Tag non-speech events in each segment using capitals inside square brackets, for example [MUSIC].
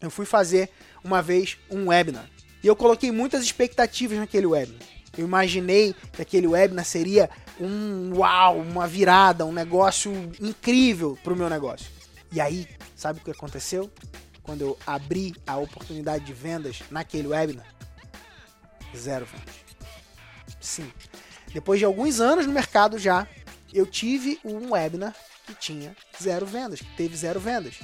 eu fui fazer uma vez um webinar. E eu coloquei muitas expectativas naquele webinar. Eu imaginei que aquele webinar seria um uau, uma virada, um negócio incrível para o meu negócio. E aí, sabe o que aconteceu? Quando eu abri a oportunidade de vendas naquele webinar, zero vendas. Sim. Depois de alguns anos no mercado já, eu tive um webinar que tinha zero vendas, que teve zero vendas.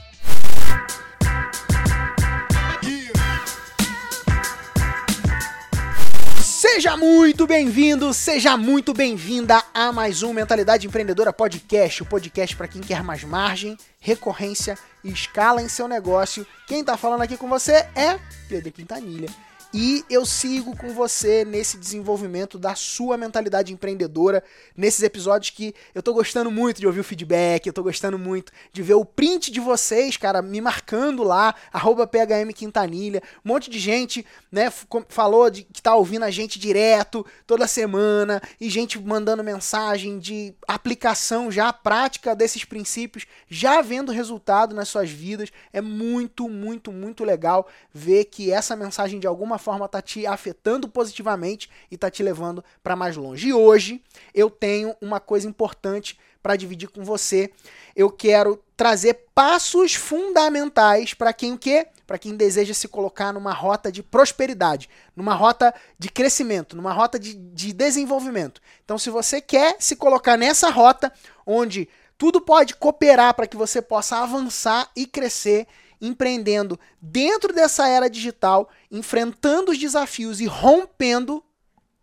Seja muito bem-vindo, seja muito bem-vinda a mais um Mentalidade Empreendedora Podcast, o podcast para quem quer mais margem, recorrência e escala em seu negócio. Quem está falando aqui com você é Pedro Quintanilha e eu sigo com você nesse desenvolvimento da sua mentalidade empreendedora, nesses episódios que eu tô gostando muito de ouvir o feedback, eu tô gostando muito de ver o print de vocês, cara, me marcando lá, arroba PHM Quintanilha, um monte de gente, né, falou de que tá ouvindo a gente direto, toda semana, e gente mandando mensagem de aplicação já prática desses princípios, já vendo resultado nas suas vidas, é muito, muito, muito legal ver que essa mensagem de alguma forma está te afetando positivamente e está te levando para mais longe. E hoje eu tenho uma coisa importante para dividir com você. Eu quero trazer passos fundamentais para quem o quê? Para quem deseja se colocar numa rota de prosperidade, numa rota de crescimento, numa rota de, de desenvolvimento. Então, se você quer se colocar nessa rota onde tudo pode cooperar para que você possa avançar e crescer empreendendo dentro dessa era digital, enfrentando os desafios e rompendo,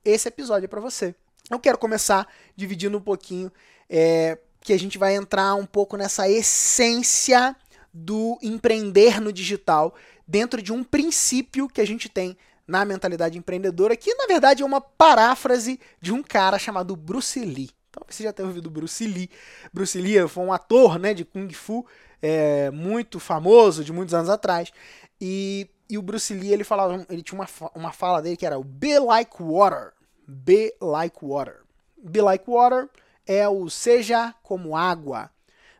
esse episódio é para você. Eu quero começar dividindo um pouquinho, é, que a gente vai entrar um pouco nessa essência do empreender no digital, dentro de um princípio que a gente tem na mentalidade empreendedora, que na verdade é uma paráfrase de um cara chamado Bruce Lee. Talvez você já tenha ouvido Bruce Lee. Bruce Lee foi um ator né, de Kung Fu é, muito famoso de muitos anos atrás. E, e o Bruce Lee, ele falava, ele tinha uma, uma fala dele que era o Be like water. Be like water. Be like water é o seja como água,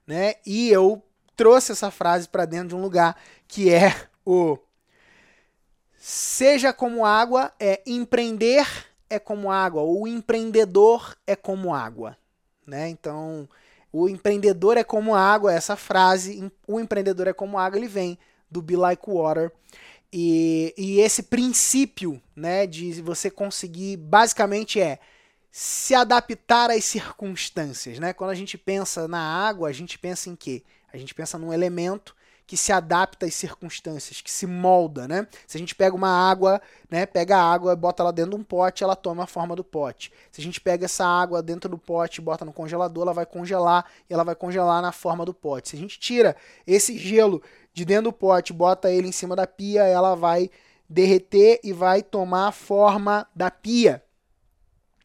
né? E eu trouxe essa frase para dentro de um lugar que é o seja como água é empreender é como água, o empreendedor é como água, né? Então, o empreendedor é como água, essa frase, o empreendedor é como água, ele vem do Be Like Water. E, e esse princípio né, de você conseguir, basicamente é se adaptar às circunstâncias. Né? Quando a gente pensa na água, a gente pensa em quê? A gente pensa num elemento que se adapta às circunstâncias, que se molda, né? Se a gente pega uma água, né, pega a água, bota ela dentro de um pote, ela toma a forma do pote. Se a gente pega essa água dentro do pote bota no congelador, ela vai congelar e ela vai congelar na forma do pote. Se a gente tira esse gelo de dentro do pote, bota ele em cima da pia, ela vai derreter e vai tomar a forma da pia.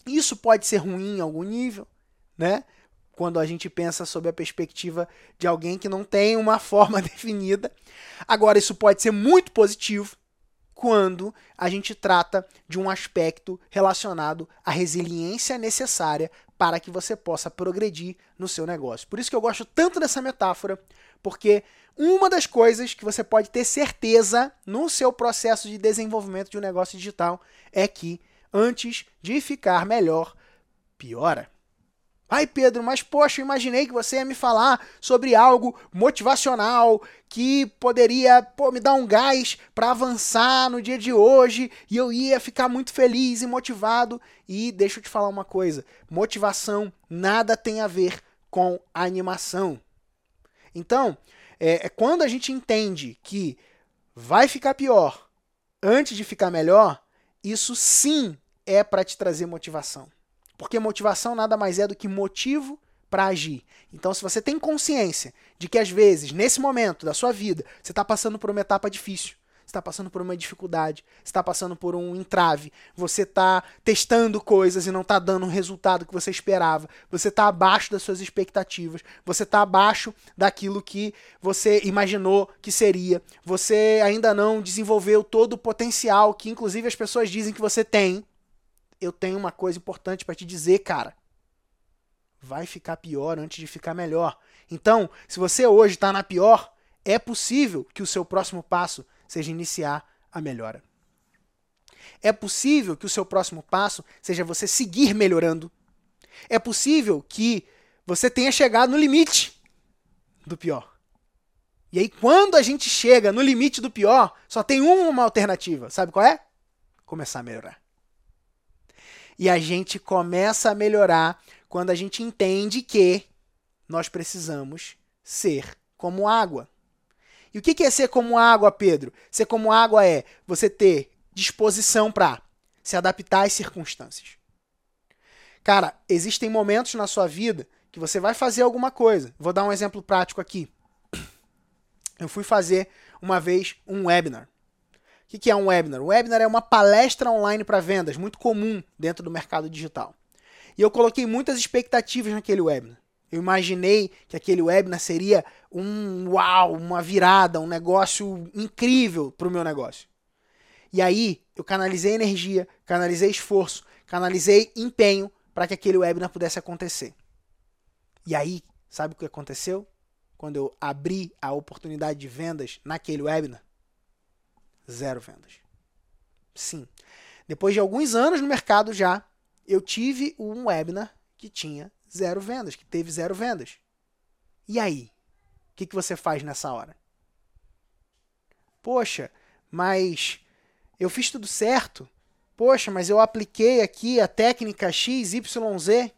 Isso pode ser ruim em algum nível, né? Quando a gente pensa sob a perspectiva de alguém que não tem uma forma [LAUGHS] definida. Agora, isso pode ser muito positivo quando a gente trata de um aspecto relacionado à resiliência necessária para que você possa progredir no seu negócio. Por isso que eu gosto tanto dessa metáfora, porque uma das coisas que você pode ter certeza no seu processo de desenvolvimento de um negócio digital é que antes de ficar melhor, piora. Ai, Pedro, mas poxa, eu imaginei que você ia me falar sobre algo motivacional que poderia pô, me dar um gás para avançar no dia de hoje e eu ia ficar muito feliz e motivado. E deixa eu te falar uma coisa: motivação nada tem a ver com animação. Então, é, é quando a gente entende que vai ficar pior antes de ficar melhor, isso sim é para te trazer motivação. Porque motivação nada mais é do que motivo para agir. Então, se você tem consciência de que às vezes, nesse momento da sua vida, você está passando por uma etapa difícil, está passando por uma dificuldade, está passando por um entrave, você está testando coisas e não está dando o resultado que você esperava, você está abaixo das suas expectativas, você está abaixo daquilo que você imaginou que seria, você ainda não desenvolveu todo o potencial que, inclusive, as pessoas dizem que você tem eu tenho uma coisa importante para te dizer, cara. Vai ficar pior antes de ficar melhor. Então, se você hoje está na pior, é possível que o seu próximo passo seja iniciar a melhora. É possível que o seu próximo passo seja você seguir melhorando. É possível que você tenha chegado no limite do pior. E aí, quando a gente chega no limite do pior, só tem uma alternativa. Sabe qual é? Começar a melhorar. E a gente começa a melhorar quando a gente entende que nós precisamos ser como água. E o que é ser como água, Pedro? Ser como água é você ter disposição para se adaptar às circunstâncias. Cara, existem momentos na sua vida que você vai fazer alguma coisa. Vou dar um exemplo prático aqui. Eu fui fazer uma vez um webinar. O que é um webinar? O webinar é uma palestra online para vendas, muito comum dentro do mercado digital. E eu coloquei muitas expectativas naquele webinar. Eu imaginei que aquele webinar seria um uau, uma virada, um negócio incrível para o meu negócio. E aí eu canalizei energia, canalizei esforço, canalizei empenho para que aquele webinar pudesse acontecer. E aí, sabe o que aconteceu? Quando eu abri a oportunidade de vendas naquele webinar? Zero vendas. Sim. Depois de alguns anos no mercado já, eu tive um webinar que tinha zero vendas, que teve zero vendas. E aí? O que, que você faz nessa hora? Poxa, mas eu fiz tudo certo. Poxa, mas eu apliquei aqui a técnica X, Y, Z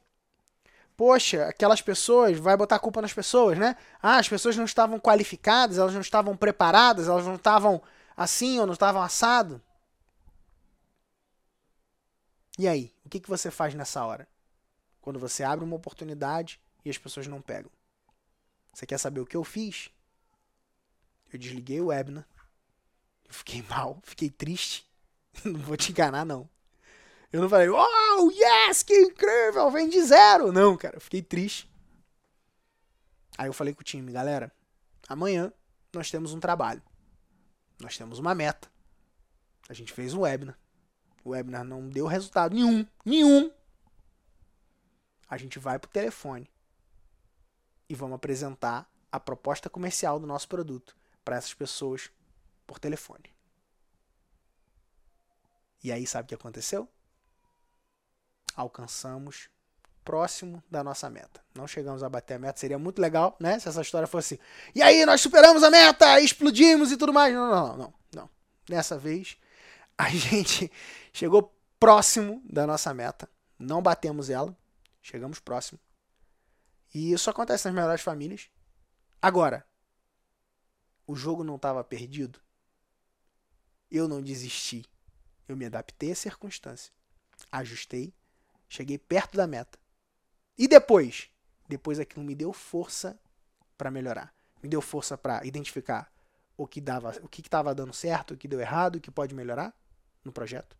poxa, aquelas pessoas, vai botar a culpa nas pessoas, né? Ah, as pessoas não estavam qualificadas, elas não estavam preparadas, elas não estavam assim ou não estavam assado. E aí, o que, que você faz nessa hora? Quando você abre uma oportunidade e as pessoas não pegam. Você quer saber o que eu fiz? Eu desliguei o webinar. Eu fiquei [LAUGHS] mal, fiquei triste. [LAUGHS] não vou te enganar, não. Eu não falei, oh, yes, que incrível, vem de zero. Não, cara, eu fiquei triste. Aí eu falei com o time, galera, amanhã nós temos um trabalho. Nós temos uma meta. A gente fez um webinar. O webinar não deu resultado nenhum. Nenhum. A gente vai pro telefone e vamos apresentar a proposta comercial do nosso produto para essas pessoas por telefone. E aí, sabe o que aconteceu? alcançamos próximo da nossa meta. Não chegamos a bater a meta, seria muito legal, né? Se essa história fosse. E aí, nós superamos a meta, explodimos e tudo mais. Não, não, não, não. Dessa vez, [LAUGHS] a gente chegou próximo da nossa meta. Não batemos ela, chegamos próximo. E isso acontece nas melhores famílias. Agora, o jogo não estava perdido. Eu não desisti. Eu me adaptei à circunstância. Ajustei Cheguei perto da meta. E depois? Depois aquilo me deu força para melhorar. Me deu força para identificar o que dava, o que estava dando certo, o que deu errado, o que pode melhorar no projeto.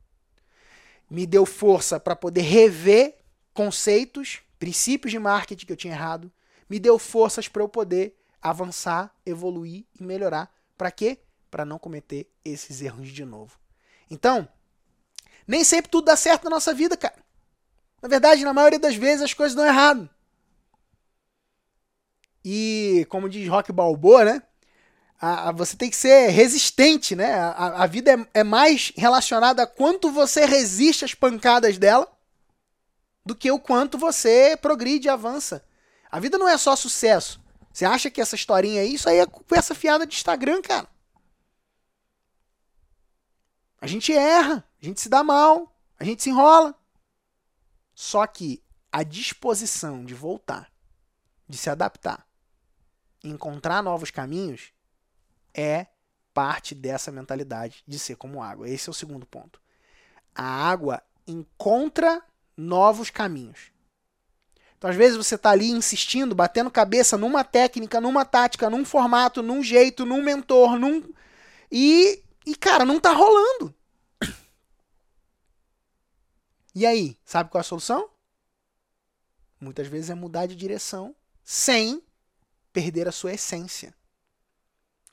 Me deu força para poder rever conceitos, princípios de marketing que eu tinha errado. Me deu forças para eu poder avançar, evoluir e melhorar. Para quê? Para não cometer esses erros de novo. Então, nem sempre tudo dá certo na nossa vida, cara. Na verdade, na maioria das vezes as coisas dão errado. E, como diz Rock Balboa, né? A, a, você tem que ser resistente, né? A, a vida é, é, mais relacionada a quanto você resiste às pancadas dela do que o quanto você progride e avança. A vida não é só sucesso. Você acha que essa historinha aí, isso aí é conversa fiada de Instagram, cara. A gente erra, a gente se dá mal, a gente se enrola. Só que a disposição de voltar, de se adaptar, encontrar novos caminhos, é parte dessa mentalidade de ser como água. Esse é o segundo ponto. A água encontra novos caminhos. Então, às vezes, você está ali insistindo, batendo cabeça numa técnica, numa tática, num formato, num jeito, num mentor, num. E, e cara, não está rolando. E aí, sabe qual é a solução? Muitas vezes é mudar de direção sem perder a sua essência.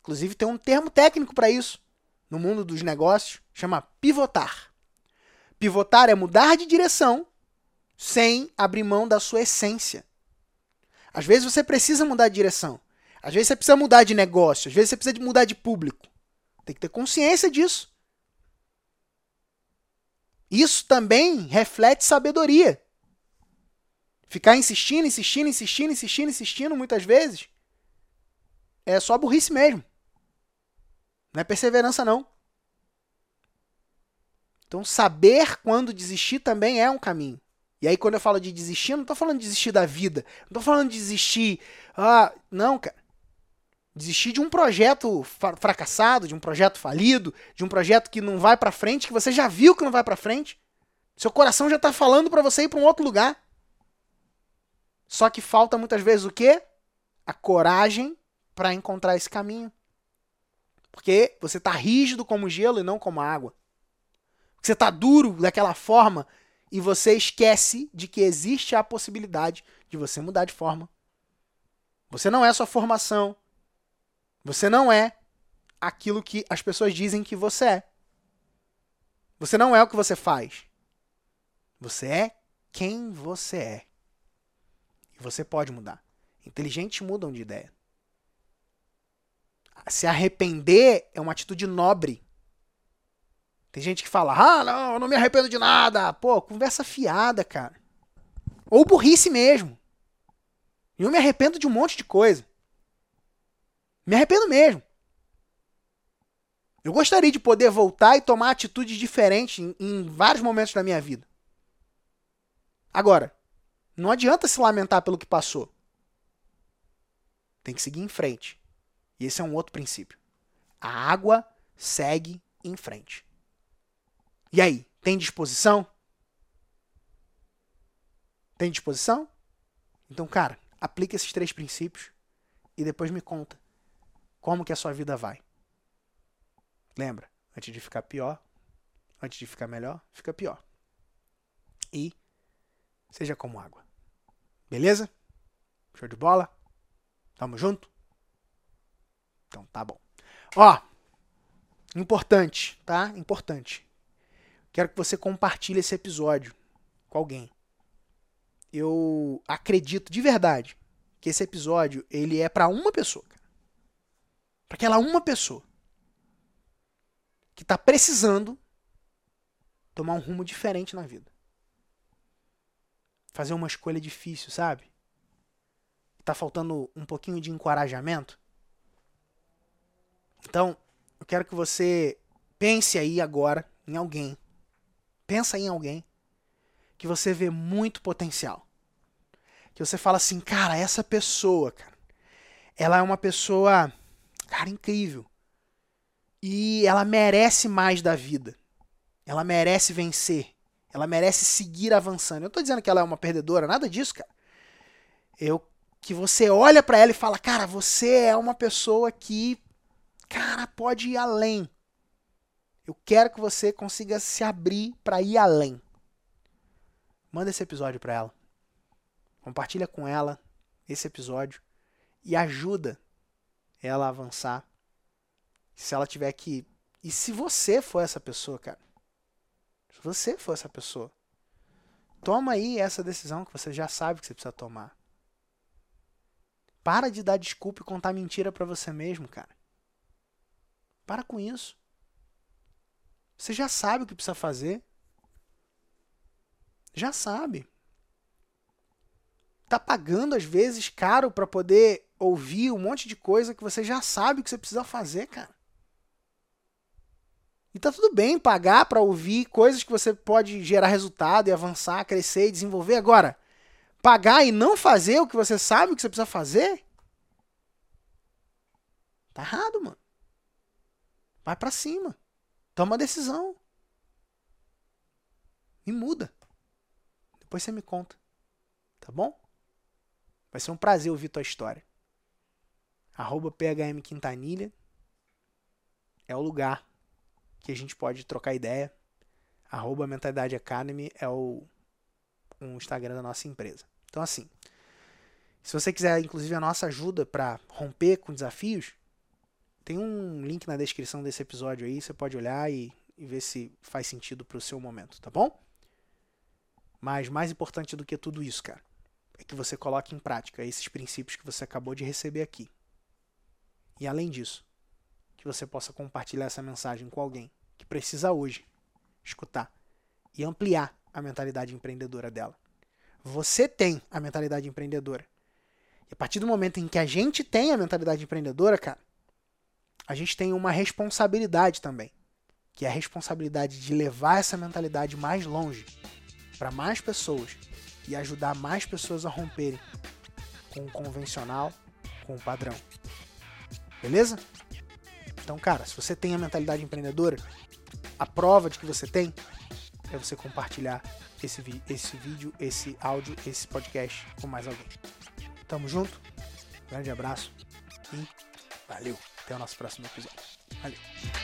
Inclusive tem um termo técnico para isso no mundo dos negócios, chama pivotar. Pivotar é mudar de direção sem abrir mão da sua essência. Às vezes você precisa mudar de direção. Às vezes você precisa mudar de negócio, às vezes você precisa mudar de público. Tem que ter consciência disso. Isso também reflete sabedoria. Ficar insistindo, insistindo, insistindo, insistindo, insistindo, muitas vezes, é só burrice mesmo. Não é perseverança, não. Então, saber quando desistir também é um caminho. E aí, quando eu falo de desistir, eu não estou falando de desistir da vida. Não estou falando de desistir. Ah, não, cara. Desistir de um projeto fracassado, de um projeto falido, de um projeto que não vai para frente, que você já viu que não vai para frente. Seu coração já está falando para você ir para um outro lugar. Só que falta muitas vezes o quê? A coragem para encontrar esse caminho. Porque você está rígido como gelo e não como água. Você está duro daquela forma e você esquece de que existe a possibilidade de você mudar de forma. Você não é sua formação. Você não é aquilo que as pessoas dizem que você é. Você não é o que você faz. Você é quem você é. E você pode mudar. Inteligentes mudam de ideia. Se arrepender é uma atitude nobre. Tem gente que fala, ah, não, eu não me arrependo de nada. Pô, conversa fiada, cara. Ou burrice mesmo. Eu me arrependo de um monte de coisa. Me arrependo mesmo. Eu gostaria de poder voltar e tomar atitudes diferentes em, em vários momentos da minha vida. Agora, não adianta se lamentar pelo que passou. Tem que seguir em frente. E esse é um outro princípio. A água segue em frente. E aí, tem disposição? Tem disposição? Então, cara, aplique esses três princípios e depois me conta como que a sua vida vai. Lembra, antes de ficar pior, antes de ficar melhor, fica pior. E seja como água. Beleza? Show de bola? Tamo junto? Então tá bom. Ó, importante, tá? Importante. Quero que você compartilhe esse episódio com alguém. Eu acredito de verdade que esse episódio ele é para uma pessoa, para aquela uma pessoa que está precisando tomar um rumo diferente na vida, fazer uma escolha difícil, sabe? Tá faltando um pouquinho de encorajamento. Então, eu quero que você pense aí agora em alguém Pensa em alguém que você vê muito potencial. Que você fala assim, cara, essa pessoa, cara, ela é uma pessoa, cara, incrível. E ela merece mais da vida. Ela merece vencer. Ela merece seguir avançando. Eu tô dizendo que ela é uma perdedora, nada disso, cara. Eu que você olha para ela e fala, cara, você é uma pessoa que, cara, pode ir além. Eu quero que você consiga se abrir para ir além. Manda esse episódio para ela. Compartilha com ela esse episódio e ajuda ela avançar. Se ela tiver que e se você for essa pessoa, cara? Se você for essa pessoa, toma aí essa decisão que você já sabe que você precisa tomar. Para de dar desculpa e contar mentira para você mesmo, cara. Para com isso. Você já sabe o que precisa fazer. Já sabe. Tá pagando às vezes caro para poder ouvir um monte de coisa que você já sabe o que você precisa fazer, cara. E tá tudo bem pagar para ouvir coisas que você pode gerar resultado e avançar, crescer e desenvolver. Agora, pagar e não fazer o que você sabe que você precisa fazer? Tá errado, mano. Vai para cima. Toma uma decisão. E muda. Depois você me conta. Tá bom? Vai ser um prazer ouvir tua história. Arroba PHM Quintanilha é o lugar que a gente pode trocar ideia. Arroba Mentalidade Academy é o um Instagram da nossa empresa. Então, assim, se você quiser, inclusive, a nossa ajuda para romper com desafios, tem um link na descrição desse episódio aí, você pode olhar e, e ver se faz sentido para o seu momento, tá bom? Mas mais importante do que tudo isso, cara, é que você coloque em prática esses princípios que você acabou de receber aqui. E além disso, que você possa compartilhar essa mensagem com alguém que precisa hoje escutar e ampliar a mentalidade empreendedora dela. Você tem a mentalidade empreendedora. E a partir do momento em que a gente tem a mentalidade empreendedora, cara, a gente tem uma responsabilidade também, que é a responsabilidade de levar essa mentalidade mais longe para mais pessoas e ajudar mais pessoas a romperem com o convencional, com o padrão. Beleza? Então, cara, se você tem a mentalidade empreendedora, a prova de que você tem é você compartilhar esse, esse vídeo, esse áudio, esse podcast com mais alguém. Tamo junto, grande abraço e valeu! Até o nosso próximo episódio. Valeu!